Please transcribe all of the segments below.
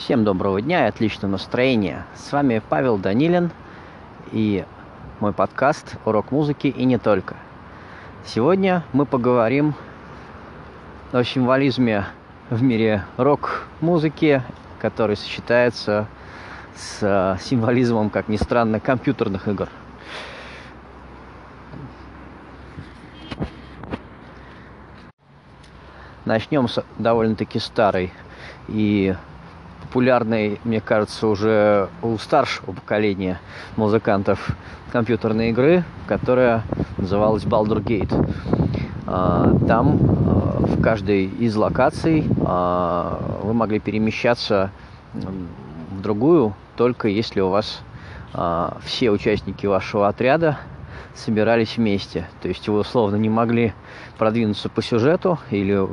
Всем доброго дня и отличного настроения. С вами Павел Данилин и мой подкаст «Урок музыки и не только». Сегодня мы поговорим о символизме в мире рок-музыки, который сочетается с символизмом, как ни странно, компьютерных игр. Начнем с довольно-таки старой и популярной, мне кажется, уже у старшего поколения музыкантов компьютерной игры, которая называлась Baldur Gate. А, там а, в каждой из локаций а, вы могли перемещаться в другую, только если у вас все участники вашего отряда собирались вместе. То есть вы условно не могли продвинуться по сюжету или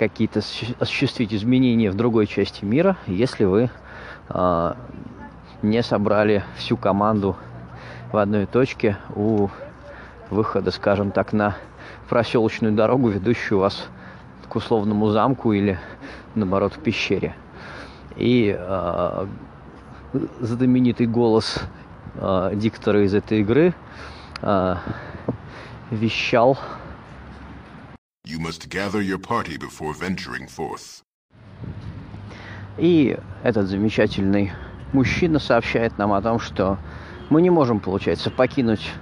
какие-то осуществить изменения в другой части мира, если вы э, не собрали всю команду в одной точке у выхода, скажем так, на проселочную дорогу, ведущую вас к условному замку или, наоборот, к пещере. И э, знаменитый голос э, диктора из этой игры э, вещал You must gather your party before venturing forth. И этот замечательный мужчина сообщает нам о том, что мы не можем, получается, покинуть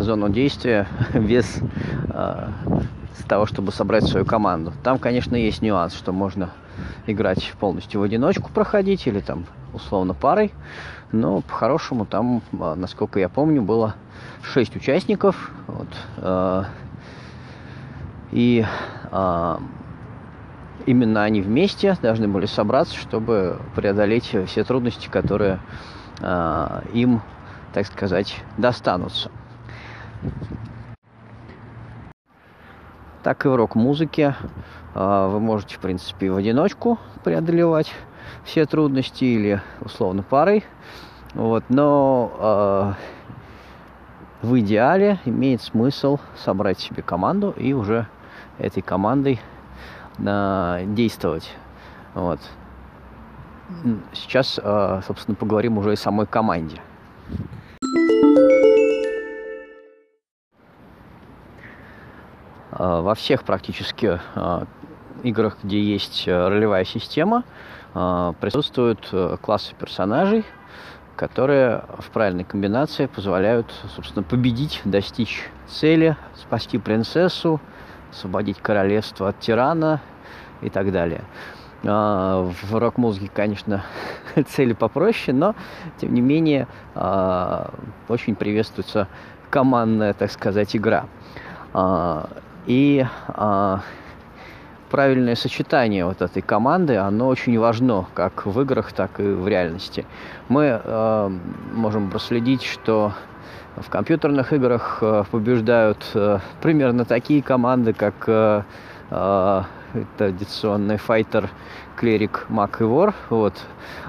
зону действия без э, того, чтобы собрать свою команду. Там, конечно, есть нюанс, что можно играть полностью в одиночку, проходить или там условно парой. Но по-хорошему там, насколько я помню, было 6 участников. Вот, э, и а, именно они вместе должны были собраться, чтобы преодолеть все трудности, которые а, им, так сказать, достанутся. Так и в рок-музыке а, вы можете, в принципе, в одиночку преодолевать все трудности или условно парой. Вот, но а, в идеале имеет смысл собрать себе команду и уже этой командой э, действовать. Вот. Сейчас, э, собственно, поговорим уже о самой команде. Э, во всех практически э, играх, где есть ролевая система, присутствуют классы персонажей, которые в правильной комбинации позволяют, собственно, победить, достичь цели, спасти принцессу, освободить королевство от тирана и так далее. А, в рок-музыке, конечно, цели попроще, но, тем не менее, а, очень приветствуется командная, так сказать, игра. А, и правильное сочетание вот этой команды, оно очень важно, как в играх, так и в реальности. Мы можем проследить, что в компьютерных играх э, побеждают э, примерно такие команды, как э, традиционный файтер, клерик, маг и вор, вот,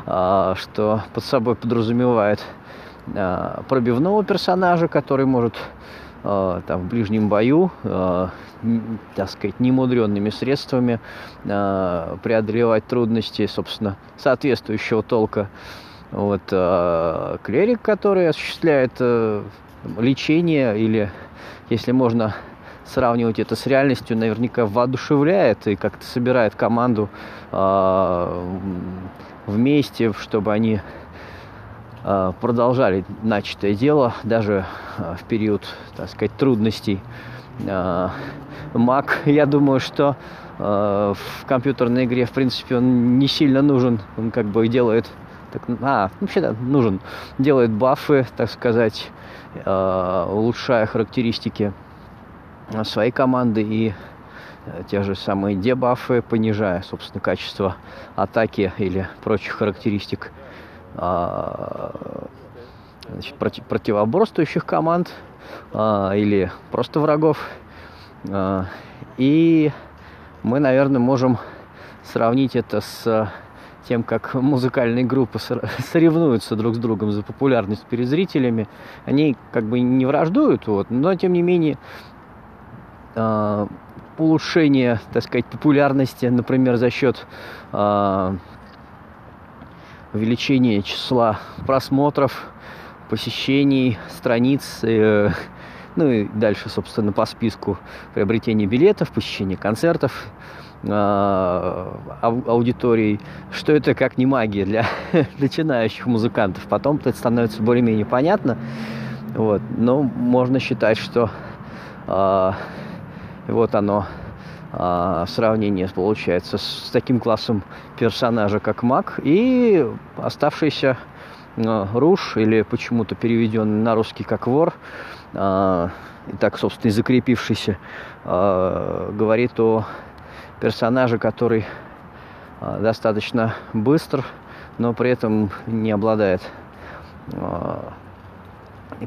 что под собой подразумевает пробивного персонажа, который может там, в ближнем бою, так сказать, немудренными средствами преодолевать трудности, собственно, соответствующего толка. Вот, э, клерик, который осуществляет э, лечение или, если можно сравнивать это с реальностью, наверняка воодушевляет и как-то собирает команду э, вместе, чтобы они э, продолжали начатое дело даже э, в период, так сказать, трудностей. Э, маг, я думаю, что э, в компьютерной игре, в принципе, он не сильно нужен, он как бы делает так, а, вообще да, нужен. Делает бафы, так сказать, э, улучшая характеристики своей команды и э, те же самые дебафы, понижая, собственно, качество атаки или прочих характеристик э, значит, против, противоборствующих команд э, или просто врагов. Э, и мы, наверное, можем сравнить это с тем, как музыкальные группы соревнуются друг с другом за популярность перед зрителями, они как бы не враждуют, вот, но тем не менее улучшение, так сказать, популярности, например, за счет увеличение числа просмотров, посещений страниц, э, ну и дальше, собственно, по списку приобретения билетов, посещения концертов, э, аудиторий, что это как не магия для начинающих музыкантов. Потом это становится более-менее понятно. Вот. Но можно считать, что э, вот оно а, сравнение получается с таким классом персонажа, как маг, и оставшийся а, Руш, или почему-то переведенный на русский как вор, а, и так, собственно, и закрепившийся, говорит о персонаже, который достаточно быстр, но при этом не обладает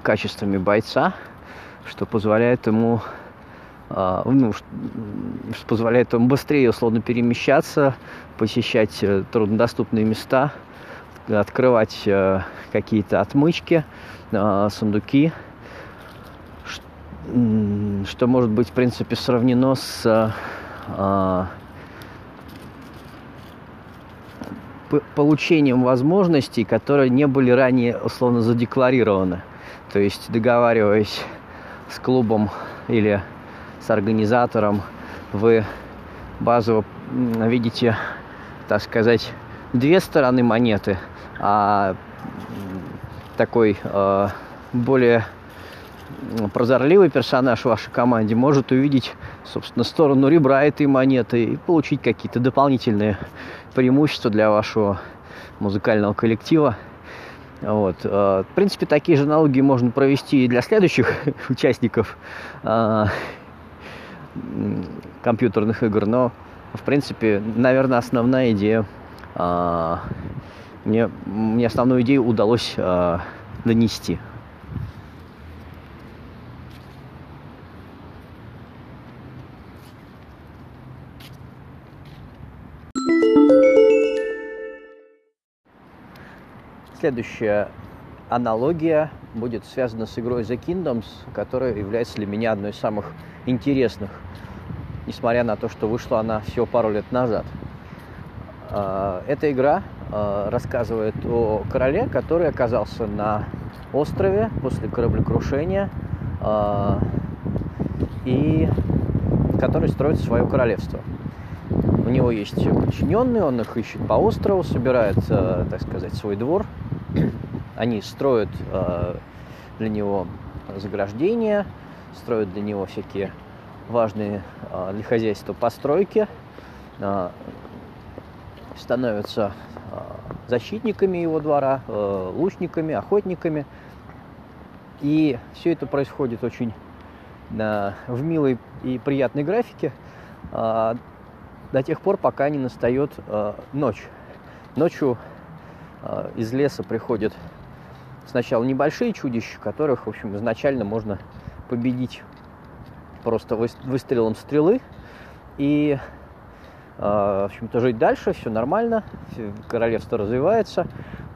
качествами бойца, что позволяет ему ну, что позволяет ему быстрее условно перемещаться, посещать э, труднодоступные места, открывать э, какие-то отмычки, а, сундуки, что может быть, в принципе, сравнено с а, получением возможностей, которые не были ранее условно задекларированы. То есть договариваясь с клубом или с организатором, вы базово видите, так сказать, две стороны монеты, а такой э, более прозорливый персонаж в вашей команде может увидеть, собственно, сторону ребра этой монеты и получить какие-то дополнительные преимущества для вашего музыкального коллектива. Вот. Э, в принципе, такие же аналогии можно провести и для следующих участников э, компьютерных игр, но, в принципе, наверное, основная идея, а, мне, мне основную идею удалось а, донести. Следующая аналогия будет связана с игрой The Kingdoms, которая является для меня одной из самых интересных, несмотря на то, что вышла она всего пару лет назад. А, эта игра а, рассказывает о короле, который оказался на острове после кораблекрушения а, и который строит свое королевство. У него есть подчиненные, он их ищет по острову, собирает, так сказать, свой двор. Они строят для него заграждения, строят для него всякие важные а, для хозяйства постройки, а, становятся а, защитниками его двора, лучниками, охотниками. И все это происходит очень в милой и приятной графике до тех пор, пока не настает ночь. Ночью из леса приходят сначала небольшие чудища, которых, в общем, изначально можно победить просто выстрелом стрелы и а, в общем-то, жить дальше, все нормально, королевство развивается.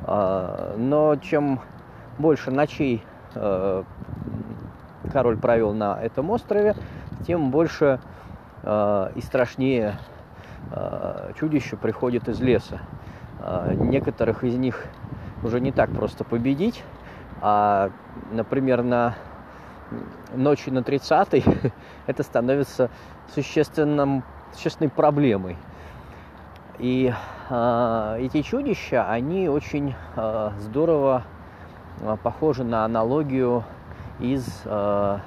А, но чем больше ночей а, король провел на этом острове, тем больше и страшнее чудища приходит из леса. Некоторых из них уже не так просто победить, а, например, на ночи на 30 это становится существенным, существенной проблемой. И э, эти чудища, они очень э, здорово э, похожи на аналогию из э,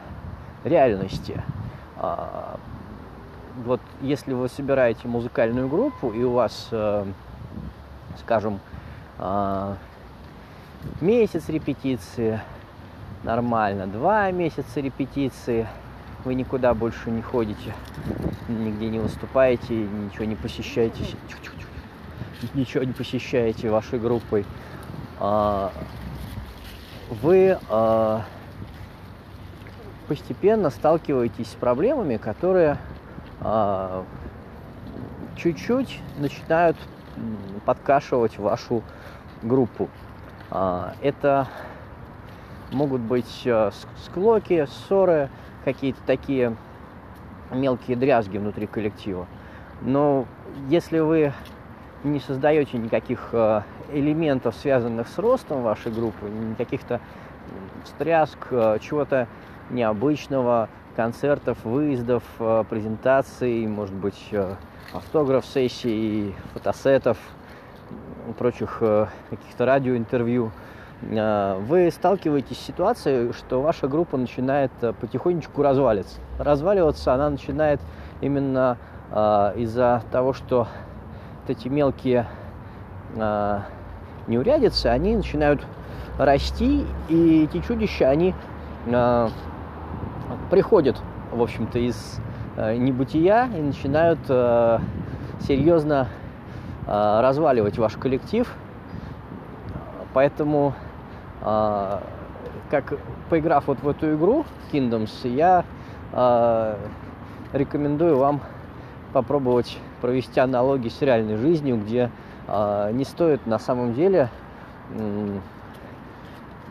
реальности. Э, вот если вы собираете музыкальную группу и у вас, э, скажем, э, месяц репетиции, нормально. Два месяца репетиции, вы никуда больше не ходите, нигде не выступаете, ничего не посещаете, ничего не посещаете вашей группой. А, вы а, постепенно сталкиваетесь с проблемами, которые а, чуть-чуть начинают подкашивать вашу группу. Это могут быть э, склоки, ссоры, какие-то такие мелкие дрязги внутри коллектива. Но если вы не создаете никаких э, элементов, связанных с ростом вашей группы, каких-то стряск, чего-то необычного, концертов, выездов, презентаций, может быть, автограф-сессий, фотосетов, прочих каких-то радиоинтервью – Э, вы сталкиваетесь с ситуацией, что ваша группа начинает э, потихонечку разваливаться. Разваливаться она начинает именно э, из-за того, что вот эти мелкие э, неурядицы, они начинают расти, и эти чудища, они приходят, в общем-то, из э, небытия и начинают э, серьезно разваливать ваш коллектив. Поэтому а, как поиграв вот в эту игру Kingdoms, я а, рекомендую вам попробовать провести аналогии с реальной жизнью, где а, не стоит на самом деле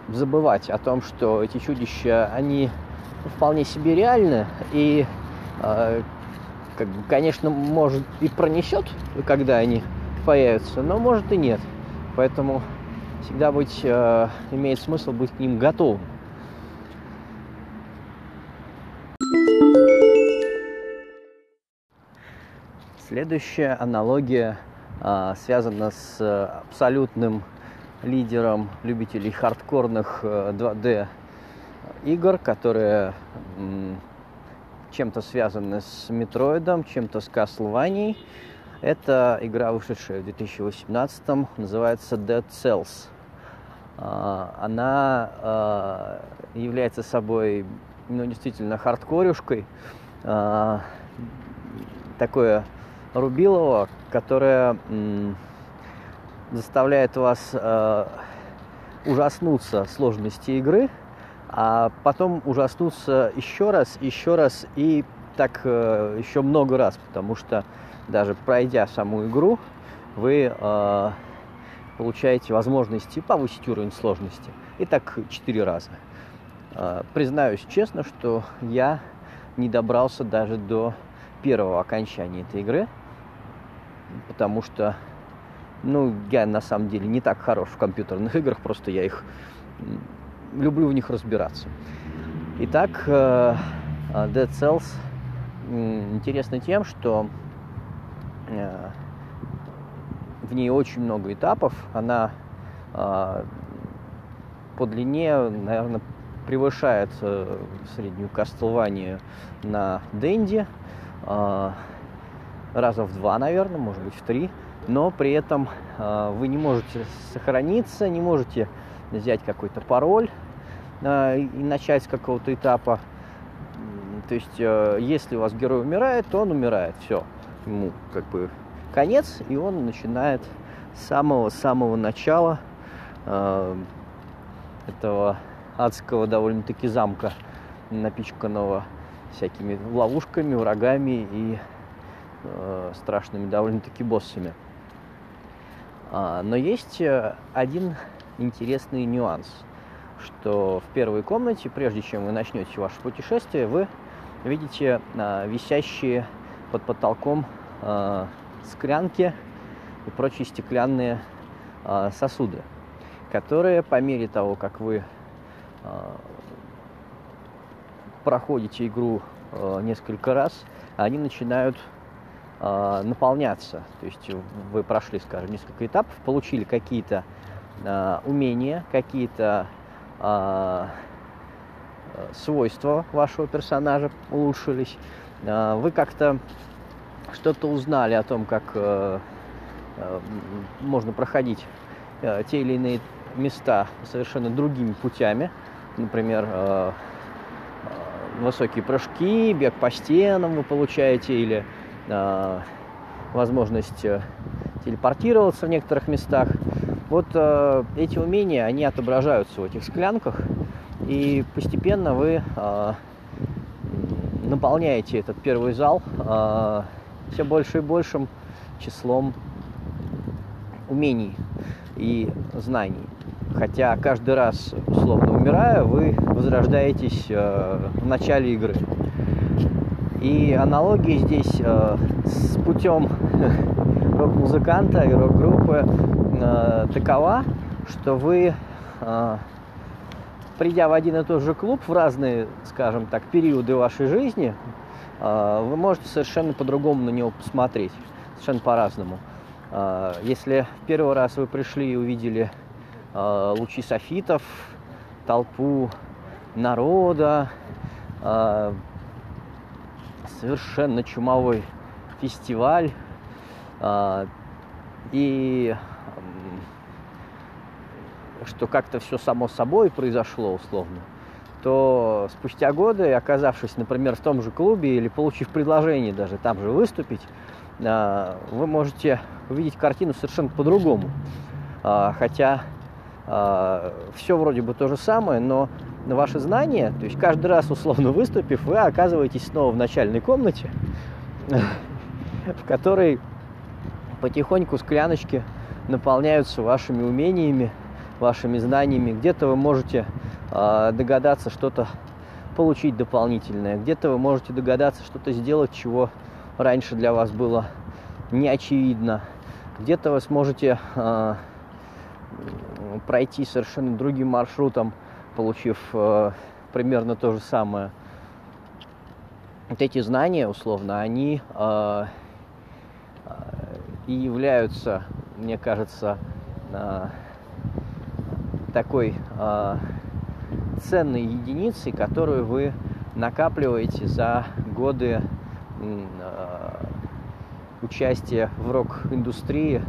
забывать о том, что эти чудища, они вполне себе реальны, и, как бы, конечно, может и пронесет, когда они появятся, но может и нет. Поэтому всегда быть, э, имеет смысл быть к ним готовым. Следующая аналогия э, связана с абсолютным лидером любителей хардкорных э, 2D игр, которые чем-то связаны с Метроидом, чем-то с Castlevania. Это игра, вышедшая в 2018, называется Dead Cells. А, она а, является собой ну, действительно хардкорюшкой, а, такое рубилово, которое заставляет вас ужаснуться сложности игры, а потом ужаснуться еще раз, еще раз и так э, еще много раз, потому что даже пройдя саму игру, вы получаете возможности повысить уровень сложности. И так четыре раза. А, признаюсь честно, что я не добрался даже до первого окончания этой игры, потому что, ну, я на самом деле не так хорош в компьютерных играх, просто я их люблю в них разбираться. Итак, э, Dead Cells интересно тем, что э, в ней очень много этапов. Она э, по длине, наверное, превышает э, среднюю Castlevania на Денди. Э, раза в два, наверное, может быть, в три. Но при этом э, вы не можете сохраниться, не можете взять какой-то пароль э, и начать с какого-то этапа. То есть, э, если у вас герой умирает, то он умирает. Все. Ему как бы конец, и он начинает с самого-самого начала э, этого адского довольно-таки замка, напичканного всякими ловушками, врагами и э, страшными довольно-таки боссами. А, но есть э, один интересный нюанс, что в первой комнате, прежде чем вы начнете ваше путешествие, вы видите э, висящие под потолком э, склянки и прочие стеклянные э, сосуды, которые по мере того, как вы э, проходите игру э, несколько раз, они начинают э, наполняться. То есть вы прошли, скажем, несколько этапов, получили какие-то э, умения, какие-то э, свойства вашего персонажа улучшились. Э, вы как-то что-то узнали о том, как э, э, можно проходить э, те или иные места совершенно другими путями. Например, высокие прыжки, бег по стенам вы получаете, или возможность телепортироваться в некоторых местах. Вот э, эти умения, они отображаются в этих склянках, и постепенно вы наполняете этот первый зал э, все больше и большим числом умений и знаний. Хотя каждый раз, условно умирая, вы возрождаетесь э, в начале игры. И аналогии здесь э, с путем рок-музыканта и рок-группы э, такова, что вы, э, придя в один и тот же клуб в разные, скажем так, периоды вашей жизни, э, вы можете совершенно по-другому на него посмотреть, совершенно по-разному. Э, если первый раз вы пришли и увидели э, лучи софитов, толпу народа, совершенно чумовой фестиваль, и что как-то все само собой произошло условно, то спустя годы, оказавшись, например, в том же клубе или получив предложение даже там же выступить, вы можете увидеть картину совершенно по-другому. Хотя все вроде бы то же самое, но ваши знания, то есть каждый раз условно выступив, вы оказываетесь снова в начальной комнате, в которой потихоньку скляночки наполняются вашими умениями, вашими знаниями. Где-то вы можете э, догадаться что-то получить дополнительное, где-то вы можете догадаться что-то сделать, чего раньше для вас было не очевидно. Где-то вы сможете э, пройти совершенно другим маршрутом, получив э, примерно то же самое. Вот эти знания, условно, они э, и являются, мне кажется, э, такой э, ценной единицей, которую вы накапливаете за годы э, участия в рок-индустрии,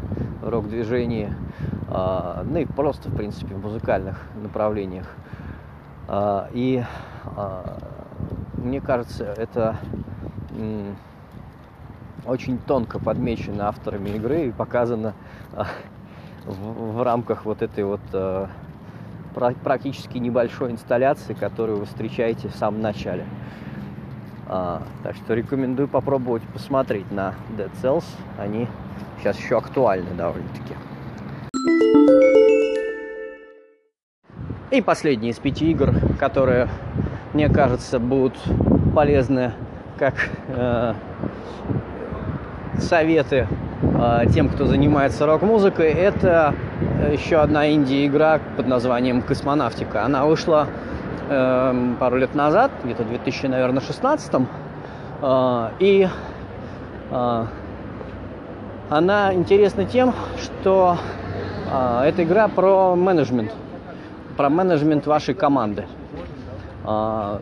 в рок-движении, э, ну и просто, в принципе, в музыкальных направлениях. Э, и э, мне кажется, это э, очень тонко подмечено авторами игры и показано э, в, в рамках вот этой вот э, практически небольшой инсталляции, которую вы встречаете в самом начале. А, так что рекомендую попробовать посмотреть на Dead Cells. Они сейчас еще актуальны довольно-таки. И последние из пяти игр, которые, мне кажется, будут полезны как э, советы э, тем, кто занимается рок-музыкой, это еще одна инди-игра под названием «Космонавтика». Она вышла э, пару лет назад, где-то в 2016 э, и э, она интересна тем, что э, эта игра про менеджмент, про менеджмент вашей команды. Э,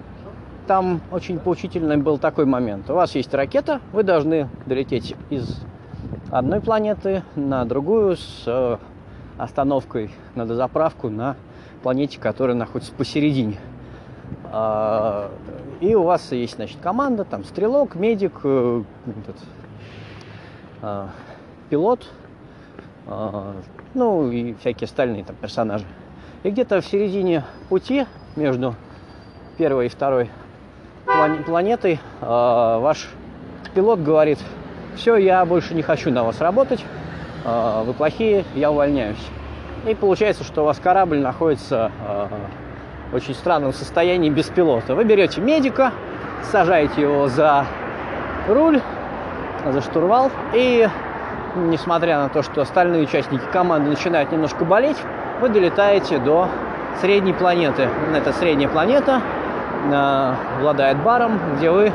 там очень поучительный был такой момент. У вас есть ракета, вы должны долететь из одной планеты на другую с э, остановкой на дозаправку на планете, которая находится посередине. А, и у вас есть, значит, команда, там, стрелок, медик, э, этот, а, пилот, а, ну и всякие остальные там персонажи. И где-то в середине пути между первой и второй планетой ваш пилот говорит, все, я больше не хочу на вас работать, вы плохие, я увольняюсь. И получается, что у вас корабль находится а, в очень странном состоянии без пилота. Вы берете медика, сажаете его за руль, за штурвал, и несмотря на то, что остальные участники команды начинают немножко болеть, вы долетаете до средней планеты. Эта средняя планета э, обладает баром, где вы,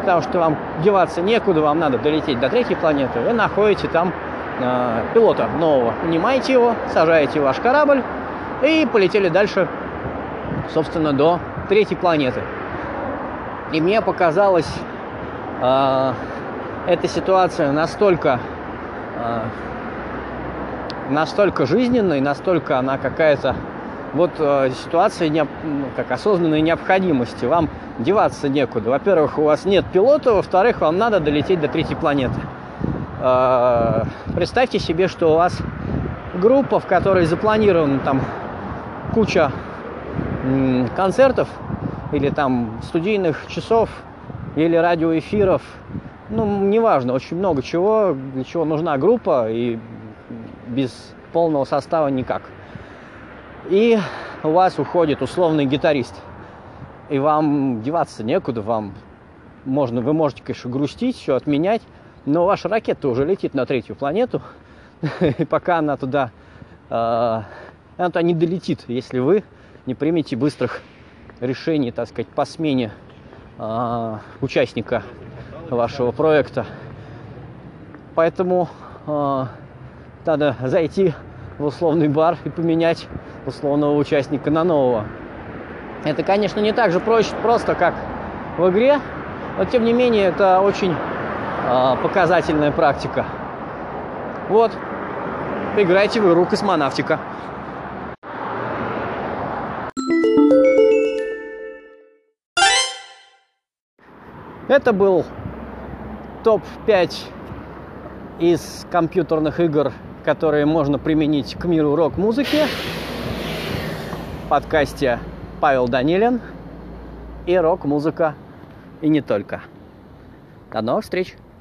потому что вам деваться некуда, вам надо долететь до третьей планеты, вы находите там э, пилота нового. Нанимаете его, сажаете ваш корабль и полетели дальше, собственно, до третьей планеты. И мне показалась э, эта ситуация настолько, э, настолько жизненной, настолько она какая-то вот э, ситуация не, как осознанной необходимости. Вам деваться некуда. Во-первых, у вас нет пилота, во-вторых, вам надо долететь до третьей планеты. Э, представьте себе, что у вас группа, в которой запланирована там куча концертов или там студийных часов или радиоэфиров, ну, неважно, очень много чего, для чего нужна группа, и без полного состава никак. И у вас уходит условный гитарист, и вам деваться некуда, вам можно, вы можете, конечно, грустить, все отменять, но ваша ракета уже летит на третью планету, и пока она туда э, она не долетит, если вы не примете быстрых решений, так сказать, по смене э, участника вашего проекта. Поэтому э, надо зайти в условный бар и поменять условного участника на нового. Это, конечно, не так же проще, просто как в игре, но тем не менее это очень показательная практика. Вот, играйте в игру космонавтика. Это был топ-5 из компьютерных игр, которые можно применить к миру рок-музыки. В подкасте Павел Данилин и рок-музыка, и не только. До новых встреч!